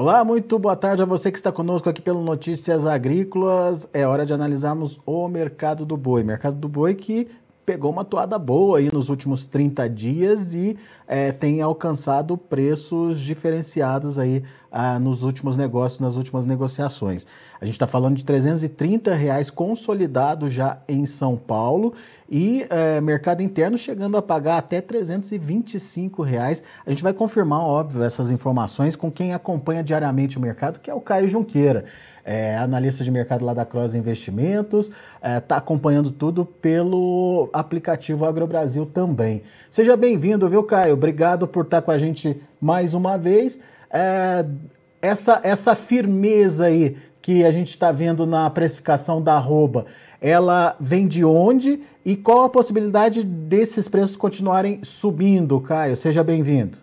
Olá, muito boa tarde a você que está conosco aqui pelo Notícias Agrícolas. É hora de analisarmos o mercado do boi. Mercado do boi que pegou uma toada boa aí nos últimos 30 dias e é, tem alcançado preços diferenciados aí ah, nos últimos negócios, nas últimas negociações. A gente está falando de 330 reais consolidado já em São Paulo e é, mercado interno chegando a pagar até 325 reais. A gente vai confirmar, óbvio, essas informações com quem acompanha diariamente o mercado, que é o Caio Junqueira é analista de mercado lá da Cross Investimentos, está é, tá acompanhando tudo pelo aplicativo AgroBrasil também. Seja bem-vindo, viu, Caio? Obrigado por estar com a gente mais uma vez. É, essa, essa firmeza aí que a gente está vendo na precificação da arroba, ela vem de onde e qual a possibilidade desses preços continuarem subindo, Caio? Seja bem-vindo.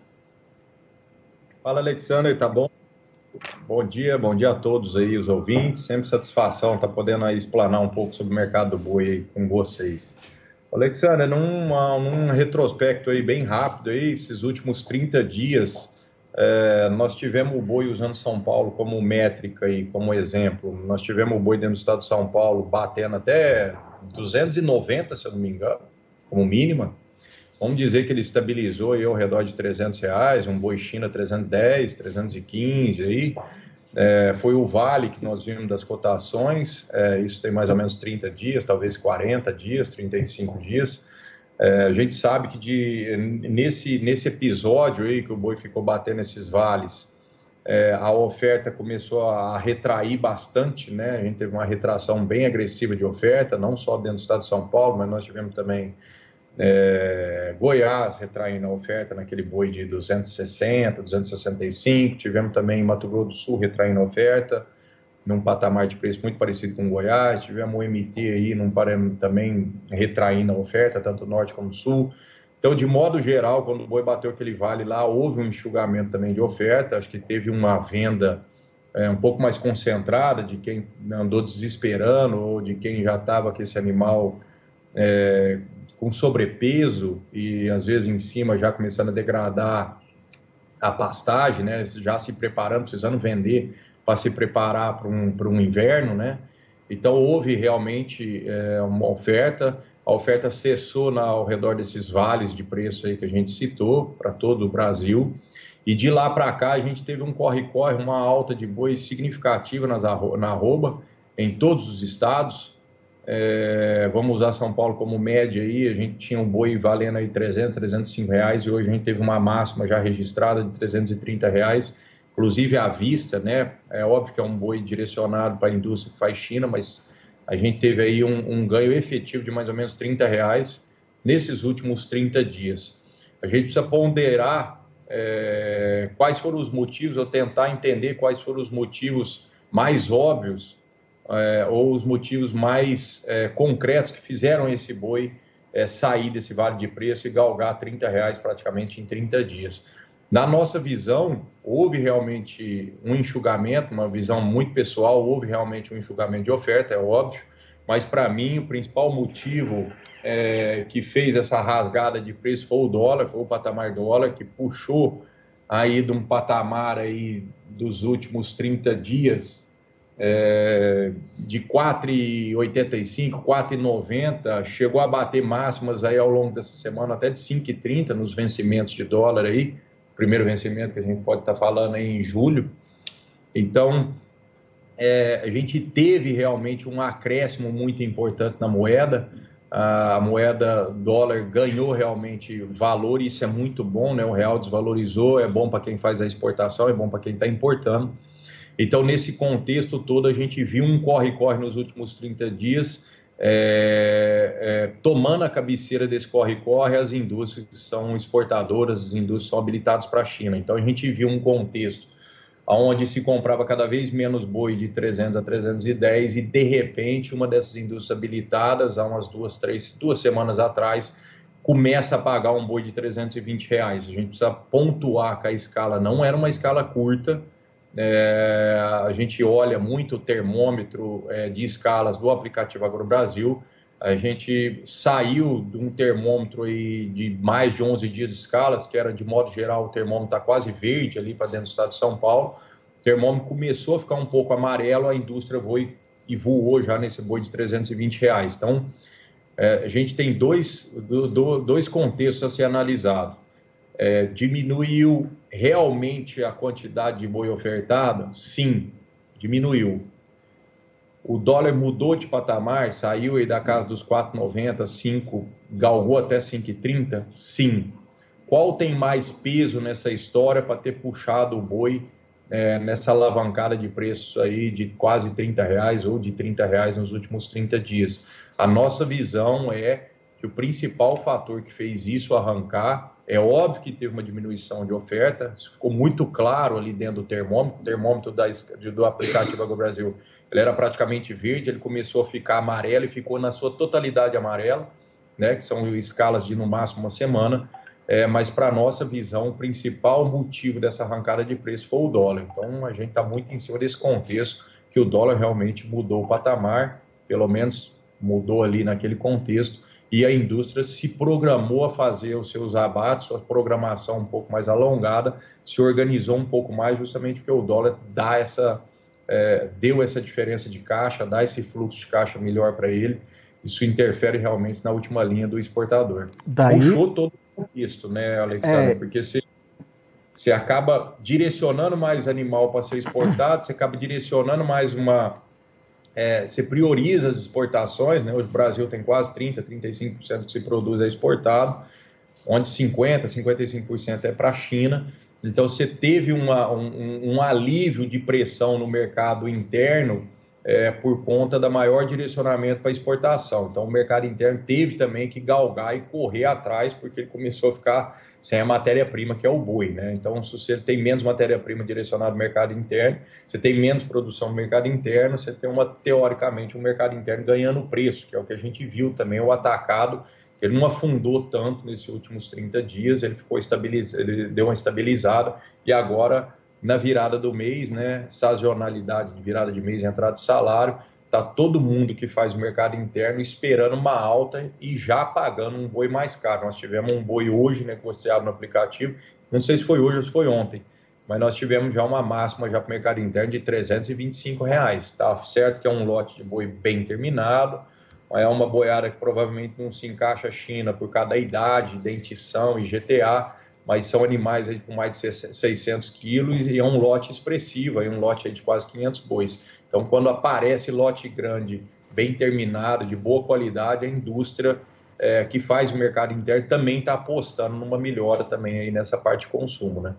Fala, Alexandre, tá bom? Bom dia, bom dia a todos aí, os ouvintes. Sempre satisfação estar tá podendo aí explanar um pouco sobre o mercado do boi com vocês. Alexandre, num, num retrospecto aí bem rápido aí, esses últimos 30 dias, é, nós tivemos o boi usando São Paulo como métrica e como exemplo. Nós tivemos o boi dentro do estado de São Paulo batendo até 290, se eu não me engano, como mínima. Vamos dizer que ele estabilizou aí ao redor de 300 reais, um boi China 310, 315 aí. É, foi o vale que nós vimos das cotações, é, isso tem mais ou menos 30 dias, talvez 40 dias, 35 dias. É, a gente sabe que de, nesse, nesse episódio aí que o boi ficou batendo esses vales, é, a oferta começou a retrair bastante, né? A gente teve uma retração bem agressiva de oferta, não só dentro do estado de São Paulo, mas nós tivemos também é, Goiás retraindo a oferta naquele boi de 260, 265. Tivemos também Mato Grosso do Sul retraindo a oferta num patamar de preço muito parecido com Goiás. Tivemos o MT aí num também retraindo a oferta, tanto norte como sul. Então, de modo geral, quando o boi bateu aquele vale lá, houve um enxugamento também de oferta. Acho que teve uma venda é, um pouco mais concentrada de quem andou desesperando ou de quem já estava com esse animal é, com sobrepeso e às vezes em cima já começando a degradar a pastagem, né? Já se preparando, precisando vender para se preparar para um, um inverno, né? Então houve realmente é, uma oferta, a oferta cessou na, ao redor desses vales de preço aí que a gente citou para todo o Brasil. E de lá para cá a gente teve um corre-corre, uma alta de boi significativa nas, na arroba em todos os estados. É, vamos usar São Paulo como média aí, a gente tinha um boi valendo aí 300, 305 reais e hoje a gente teve uma máxima já registrada de 330 reais, inclusive à vista, né? É óbvio que é um boi direcionado para a indústria que faz China, mas a gente teve aí um, um ganho efetivo de mais ou menos 30 reais nesses últimos 30 dias. A gente precisa ponderar é, quais foram os motivos, ou tentar entender quais foram os motivos mais óbvios é, ou os motivos mais é, concretos que fizeram esse boi é, sair desse vale de preço e galgar 30 reais praticamente em 30 dias. Na nossa visão, houve realmente um enxugamento, uma visão muito pessoal, houve realmente um enxugamento de oferta, é óbvio, mas para mim o principal motivo é, que fez essa rasgada de preço foi o dólar, foi o patamar dólar que puxou aí de um patamar aí dos últimos 30 dias é, de 4,85, 4,90, chegou a bater máximas aí ao longo dessa semana até de 5,30 nos vencimentos de dólar aí, primeiro vencimento que a gente pode estar falando aí em julho. Então, é, a gente teve realmente um acréscimo muito importante na moeda. a moeda dólar ganhou realmente valor, isso é muito bom, né? O real desvalorizou, é bom para quem faz a exportação, é bom para quem está importando. Então, nesse contexto todo, a gente viu um corre-corre nos últimos 30 dias, é, é, tomando a cabeceira desse corre-corre as indústrias que são exportadoras, as indústrias são habilitadas para a China. Então, a gente viu um contexto onde se comprava cada vez menos boi de 300 a 310 e de repente uma dessas indústrias habilitadas há umas duas três duas semanas atrás começa a pagar um boi de 320 reais a gente precisa pontuar que a escala não era uma escala curta é, a gente olha muito o termômetro é, de escalas do aplicativo AgroBrasil a gente saiu de um termômetro aí de mais de 11 dias de escalas, que era de modo geral o termômetro está quase verde ali para dentro do estado de São Paulo. O termômetro começou a ficar um pouco amarelo, a indústria foi e voou já nesse boi de 320 reais. Então, é, a gente tem dois, do, do, dois contextos a ser analisado. É, diminuiu realmente a quantidade de boi ofertado? Sim, diminuiu. O dólar mudou de patamar, saiu aí da casa dos 4,90, 5, galgou até 5,30? Sim. Qual tem mais peso nessa história para ter puxado o boi é, nessa alavancada de preços aí de quase 30 reais ou de 30 reais nos últimos 30 dias? A nossa visão é que o principal fator que fez isso arrancar é óbvio que teve uma diminuição de oferta, isso ficou muito claro ali dentro do termômetro, o termômetro da, do aplicativo AgroBrasil Brasil ele era praticamente verde, ele começou a ficar amarelo e ficou na sua totalidade amarelo, né, que são escalas de no máximo uma semana, é, mas para nossa visão, o principal motivo dessa arrancada de preço foi o dólar. Então, a gente está muito em cima desse contexto, que o dólar realmente mudou o patamar, pelo menos mudou ali naquele contexto, e a indústria se programou a fazer os seus abates, sua programação um pouco mais alongada, se organizou um pouco mais, justamente porque o dólar dá essa é, deu essa diferença de caixa, dá esse fluxo de caixa melhor para ele, isso interfere realmente na última linha do exportador. Daí... Puxou todo o contexto, né, Alexandre? É... Porque você, você acaba direcionando mais animal para ser exportado, você acaba direcionando mais uma. É, você prioriza as exportações, né? Hoje o Brasil tem quase 30%, 35% do que se produz é exportado, onde 50%, 55% é para a China. Então, você teve uma, um, um, alívio de pressão no mercado interno é, por conta da maior direcionamento para exportação. Então, o mercado interno teve também que galgar e correr atrás, porque ele começou a ficar sem a matéria-prima, que é o boi. Né? Então, se você tem menos matéria-prima direcionada no mercado interno, você tem menos produção no mercado interno, você tem, uma, teoricamente, um mercado interno ganhando preço, que é o que a gente viu também, o atacado ele não afundou tanto nesses últimos 30 dias, ele ficou estabilizado, ele deu uma estabilizada e agora na virada do mês, né, sazonalidade de virada de mês, entrada de salário, tá todo mundo que faz o mercado interno esperando uma alta e já pagando um boi mais caro. Nós tivemos um boi hoje, né, você abre no aplicativo, não sei se foi hoje ou se foi ontem, mas nós tivemos já uma máxima já para o mercado interno de 325 reais. Tá certo que é um lote de boi bem terminado, é uma boiada que provavelmente não se encaixa China por causa da idade, dentição e GTA, mas são animais aí com mais de 600 quilos e é um lote expressivo, aí um lote aí de quase 500 bois. Então, quando aparece lote grande, bem terminado, de boa qualidade, a indústria é, que faz o mercado interno também está apostando numa melhora também aí nessa parte de consumo, né?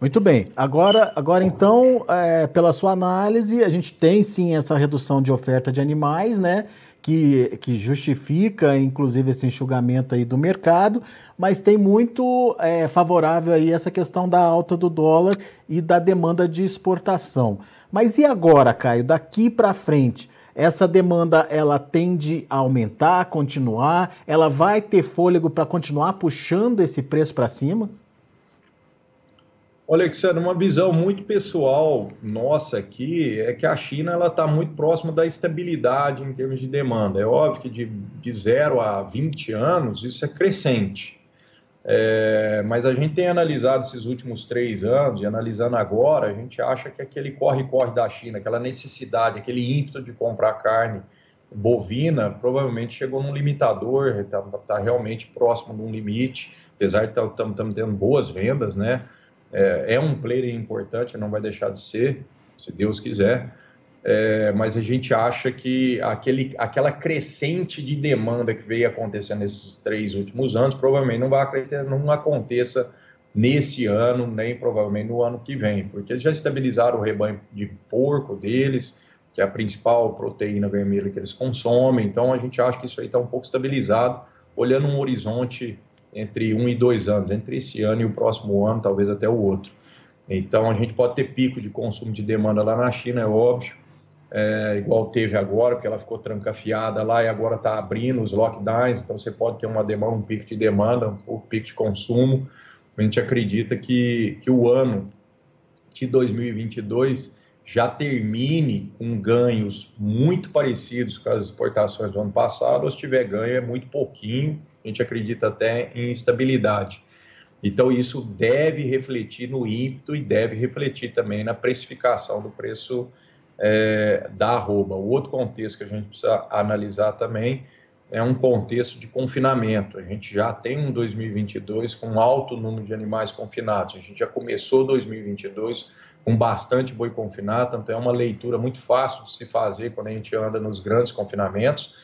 Muito bem. Agora, agora então, é, pela sua análise, a gente tem sim essa redução de oferta de animais, né? Que, que justifica, inclusive, esse enxugamento aí do mercado, mas tem muito é, favorável aí essa questão da alta do dólar e da demanda de exportação. Mas e agora, Caio, daqui para frente? Essa demanda ela tende a aumentar, continuar? Ela vai ter fôlego para continuar puxando esse preço para cima? Alexandre, uma visão muito pessoal nossa aqui é que a China ela está muito próxima da estabilidade em termos de demanda. É óbvio que de, de 0 a 20 anos isso é crescente. É, mas a gente tem analisado esses últimos três anos e analisando agora, a gente acha que aquele corre-corre da China, aquela necessidade, aquele ímpeto de comprar carne bovina, provavelmente chegou num limitador, está tá realmente próximo de um limite, apesar de estamos tá, tendo boas vendas, né? É, é um player importante, não vai deixar de ser, se Deus quiser, é, mas a gente acha que aquele, aquela crescente de demanda que veio acontecendo nesses três últimos anos provavelmente não vai não aconteça nesse ano, nem provavelmente no ano que vem, porque eles já estabilizaram o rebanho de porco deles, que é a principal proteína vermelha que eles consomem, então a gente acha que isso aí está um pouco estabilizado, olhando um horizonte entre um e dois anos, entre esse ano e o próximo ano, talvez até o outro. Então a gente pode ter pico de consumo de demanda lá na China, é óbvio, é, igual teve agora, porque ela ficou trancafiada lá e agora está abrindo os lockdowns, então você pode ter uma demanda, um pico de demanda, um pico de consumo, a gente acredita que, que o ano de 2022 já termine com ganhos muito parecidos com as exportações do ano passado, ou se tiver ganho é muito pouquinho, a gente acredita até em estabilidade. Então, isso deve refletir no ímpeto e deve refletir também na precificação do preço é, da arroba. O outro contexto que a gente precisa analisar também é um contexto de confinamento. A gente já tem um 2022 com alto número de animais confinados. A gente já começou 2022 com bastante boi confinado, então é uma leitura muito fácil de se fazer quando a gente anda nos grandes confinamentos.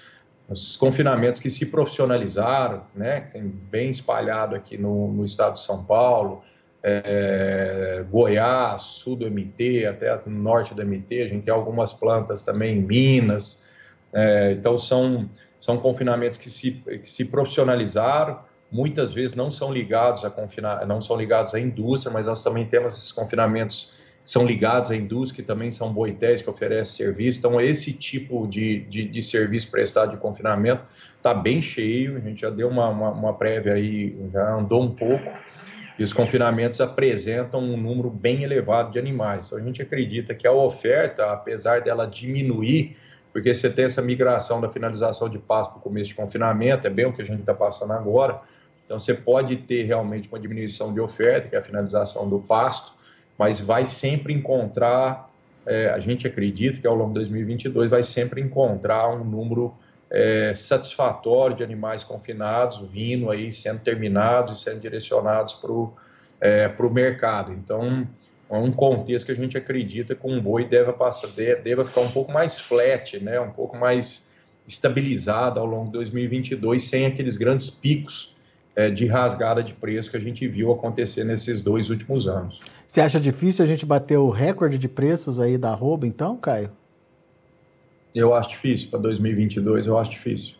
Os confinamentos que se profissionalizaram, né, tem bem espalhado aqui no, no estado de São Paulo, é, Goiás, sul do MT, até no norte do MT, a gente tem algumas plantas também em Minas, é, então são são confinamentos que se, que se profissionalizaram, muitas vezes não são ligados a confinar, não são ligados à indústria, mas nós também temos esses confinamentos são ligados à indústria, que também são boitéis que oferecem serviço. Então, esse tipo de, de, de serviço prestado de confinamento está bem cheio. A gente já deu uma, uma, uma prévia aí, já andou um pouco. E os confinamentos apresentam um número bem elevado de animais. Então, a gente acredita que a oferta, apesar dela diminuir, porque você tem essa migração da finalização de pasto para o começo de confinamento, é bem o que a gente está passando agora. Então, você pode ter realmente uma diminuição de oferta, que é a finalização do pasto, mas vai sempre encontrar, é, a gente acredita que ao longo de 2022 vai sempre encontrar um número é, satisfatório de animais confinados vindo aí, sendo terminados e sendo direcionados para o é, mercado. Então, é um contexto que a gente acredita que um boi deve, passar, deve ficar um pouco mais flat, né? um pouco mais estabilizado ao longo de 2022, sem aqueles grandes picos de rasgada de preço que a gente viu acontecer nesses dois últimos anos. Você acha difícil a gente bater o recorde de preços aí da arroba, então, Caio? Eu acho difícil, para 2022 eu acho difícil.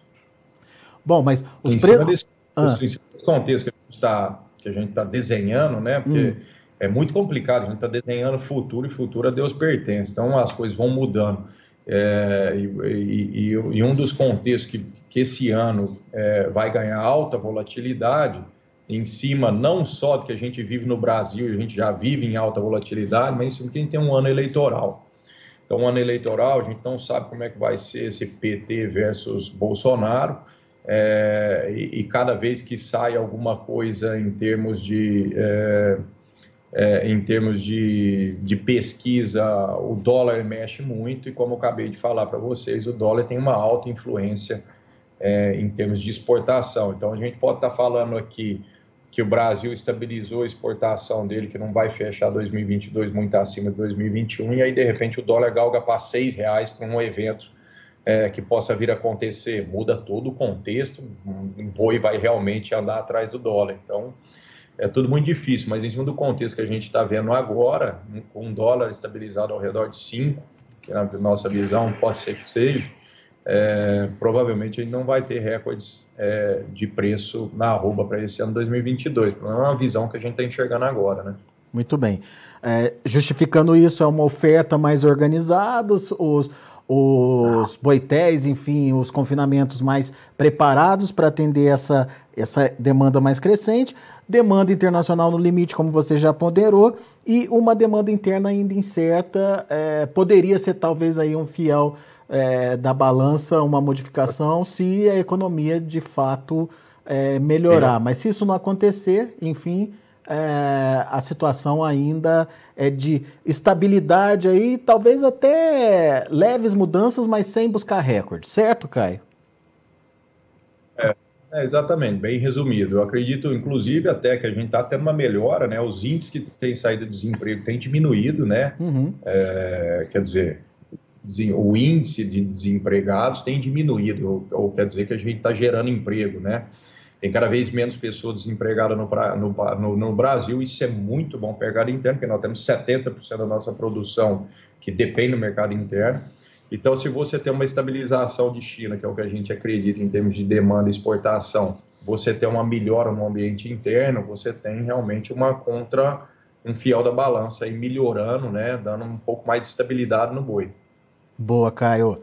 Bom, mas os preços... Ah. desse contexto que a gente está tá desenhando, né? Porque... Hum é muito complicado. A gente está desenhando futuro e futuro a Deus pertence. Então as coisas vão mudando. É, e, e, e, um dos contextos que, que esse ano é, vai ganhar alta volatilidade, em cima não só do que a gente vive no Brasil, a gente já vive em alta volatilidade, mas em cima que a gente tem um ano eleitoral. Então, um ano eleitoral, a gente não sabe como é que vai ser esse PT versus Bolsonaro, é, e, e, cada vez que sai alguma coisa em termos de é, em termos de, de pesquisa, o dólar mexe muito e, como eu acabei de falar para vocês, o dólar tem uma alta influência é, em termos de exportação. Então, a gente pode estar tá falando aqui que o Brasil estabilizou a exportação dele, que não vai fechar 2022 muito acima de 2021, e aí, de repente, o dólar galga para seis reais para um evento é, que possa vir a acontecer. Muda todo o contexto, o boi vai realmente andar atrás do dólar. Então, é tudo muito difícil, mas em cima do contexto que a gente está vendo agora, com um dólar estabilizado ao redor de 5, que na nossa visão pode ser que seja, é, provavelmente a gente não vai ter recordes é, de preço na arroba para esse ano 2022. Não é uma visão que a gente está enxergando agora, né? Muito bem. É, justificando isso, é uma oferta mais organizada, os, os boitéis, enfim, os confinamentos mais preparados para atender essa, essa demanda mais crescente, demanda internacional no limite, como você já ponderou, e uma demanda interna ainda incerta, é, poderia ser talvez aí um fiel é, da balança, uma modificação, se a economia de fato é, melhorar. Mas se isso não acontecer, enfim, é, a situação ainda é de estabilidade aí, talvez até leves mudanças, mas sem buscar recorde, certo, Caio? É, é, exatamente, bem resumido. Eu acredito, inclusive, até que a gente está tendo uma melhora, né? Os índices que têm saído de desemprego têm diminuído, né? Uhum. É, quer dizer, o índice de desempregados tem diminuído, ou, ou quer dizer que a gente está gerando emprego, né? Tem cada vez menos pessoas desempregadas no, no, no, Brasil, isso é muito bom para o mercado interno, porque nós temos 70% da nossa produção que depende do mercado interno. Então, se você tem uma estabilização de China, que é o que a gente acredita em termos de demanda e exportação, você tem uma melhora no ambiente interno, você tem realmente uma contra, um fiel da balança aí melhorando, né, dando um pouco mais de estabilidade no boi. Boa, Caio.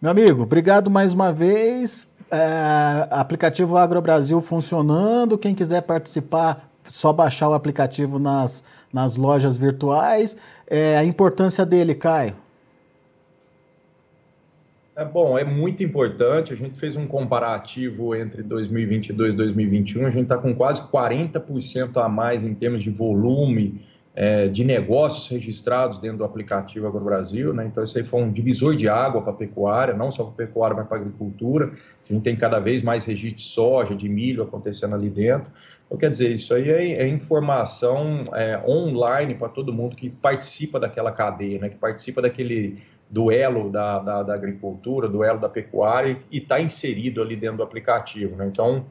Meu amigo, obrigado mais uma vez. É, aplicativo Agro Brasil funcionando. Quem quiser participar, só baixar o aplicativo nas, nas lojas virtuais. É, a importância dele, Caio. É bom, é muito importante. A gente fez um comparativo entre 2022 e 2021. A gente está com quase 40% a mais em termos de volume é, de negócios registrados dentro do aplicativo AgroBrasil. Né? Então, isso aí foi um divisor de água para a pecuária, não só para a pecuária, mas para a agricultura. A gente tem cada vez mais registro de soja, de milho acontecendo ali dentro. Então, quer dizer, isso aí é, é informação é, online para todo mundo que participa daquela cadeia, né? que participa daquele duelo da, da, da agricultura, duelo da pecuária e está inserido ali dentro do aplicativo. Né? Então,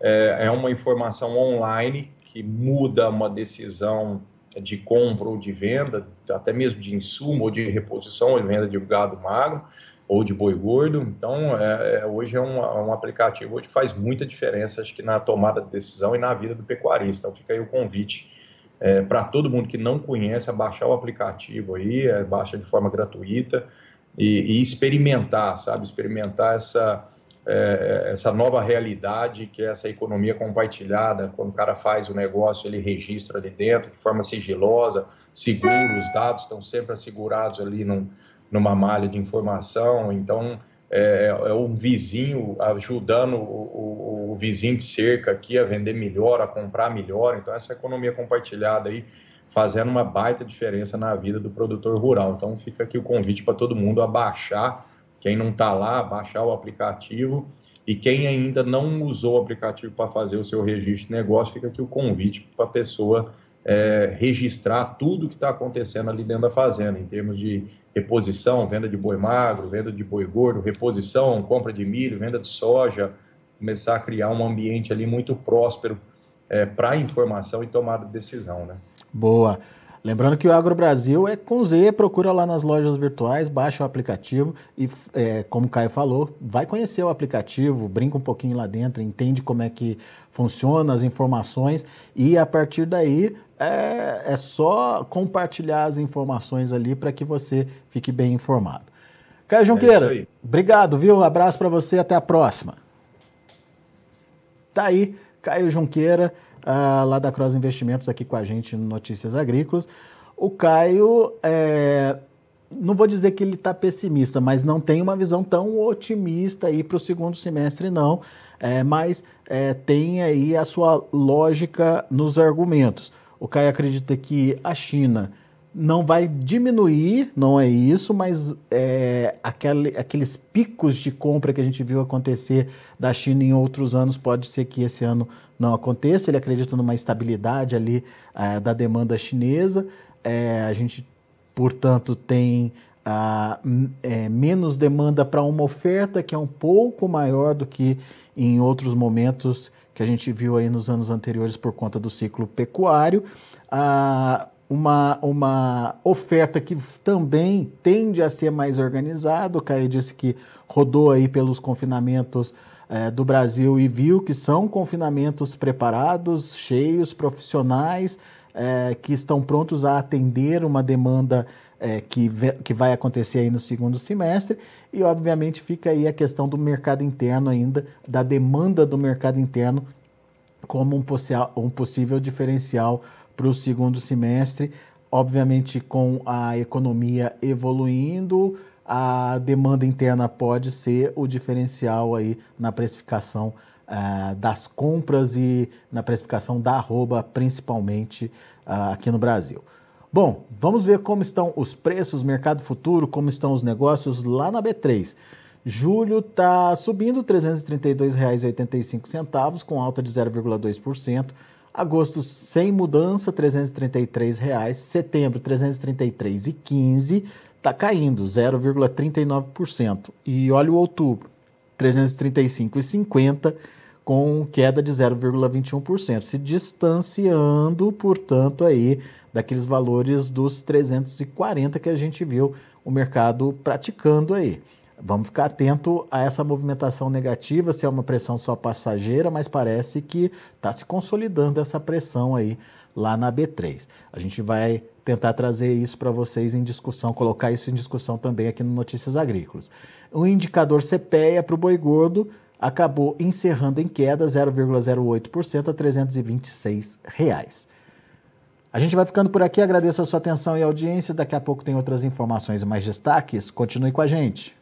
é, é uma informação online que muda uma decisão de compra ou de venda, até mesmo de insumo ou de reposição ou venda de gado magro ou de boi gordo. Então, é, é, hoje é um, um, aplicativo que faz muita diferença, acho que na tomada de decisão e na vida do pecuarista. Então, fica aí o convite é, para todo mundo que não conhece, a baixar o aplicativo aí, é, baixa de forma gratuita e, e experimentar, sabe? Experimentar essa, é, essa nova realidade que é essa economia compartilhada. Quando o cara faz o negócio, ele registra ali dentro de forma sigilosa, seguro, os dados estão sempre assegurados ali num, numa malha de informação. Então, é, é um vizinho ajudando o, o, o, vizinho de cerca aqui a vender melhor, a comprar melhor. Então, essa economia compartilhada aí fazendo uma baita diferença na vida do produtor rural. Então, fica aqui o convite para todo mundo a baixar, quem não está lá, baixar o aplicativo. E quem ainda não usou o aplicativo para fazer o seu registro de negócio, fica aqui o convite para a pessoa é, registrar tudo que está acontecendo ali dentro da fazenda, em termos de reposição, venda de boi magro, venda de boi gordo, reposição, compra de milho, venda de soja, começar a criar um ambiente ali muito próspero é, para informação e tomada de decisão, né? Boa. Lembrando que o Agro Brasil é com Z, procura lá nas lojas virtuais, baixa o aplicativo e, é, como o Caio falou, vai conhecer o aplicativo, brinca um pouquinho lá dentro, entende como é que funciona as informações e a partir daí é, é só compartilhar as informações ali para que você fique bem informado. Caio Junqueira, é obrigado, viu? abraço para você, até a próxima. Tá aí, Caio Junqueira uh, lá da Cross Investimentos, aqui com a gente no Notícias Agrícolas. O Caio, é, não vou dizer que ele está pessimista, mas não tem uma visão tão otimista aí para o segundo semestre, não. É, mas é, tem aí a sua lógica nos argumentos. O Caio acredita que a China não vai diminuir, não é isso, mas é, aquele, aqueles picos de compra que a gente viu acontecer da China em outros anos, pode ser que esse ano não aconteça. Ele acredita numa estabilidade ali é, da demanda chinesa. É, a gente, portanto, tem a, é, menos demanda para uma oferta que é um pouco maior do que em outros momentos que a gente viu aí nos anos anteriores por conta do ciclo pecuário. A, uma, uma oferta que também tende a ser mais organizada. O Caio disse que rodou aí pelos confinamentos é, do Brasil e viu que são confinamentos preparados, cheios, profissionais, é, que estão prontos a atender uma demanda é, que, que vai acontecer aí no segundo semestre. E, obviamente, fica aí a questão do mercado interno ainda, da demanda do mercado interno como um, um possível diferencial para o segundo semestre. Obviamente, com a economia evoluindo, a demanda interna pode ser o diferencial aí na precificação uh, das compras e na precificação da arroba, principalmente uh, aqui no Brasil. Bom, vamos ver como estão os preços, mercado futuro, como estão os negócios lá na B3. Julho está subindo R$ 332,85, com alta de 0,2%. Agosto sem mudança, 333 reais. Setembro, R$ 333,15. está caindo 0,39%. E olha o outubro, 335,50 com queda de 0,21%, se distanciando, portanto, aí daqueles valores dos 340 que a gente viu o mercado praticando aí. Vamos ficar atento a essa movimentação negativa, se é uma pressão só passageira, mas parece que está se consolidando essa pressão aí lá na B3. A gente vai tentar trazer isso para vocês em discussão, colocar isso em discussão também aqui no Notícias Agrícolas. O indicador CPEA para o boi gordo acabou encerrando em queda 0,08% a 326 reais. A gente vai ficando por aqui, agradeço a sua atenção e audiência. Daqui a pouco tem outras informações e mais destaques. Continue com a gente.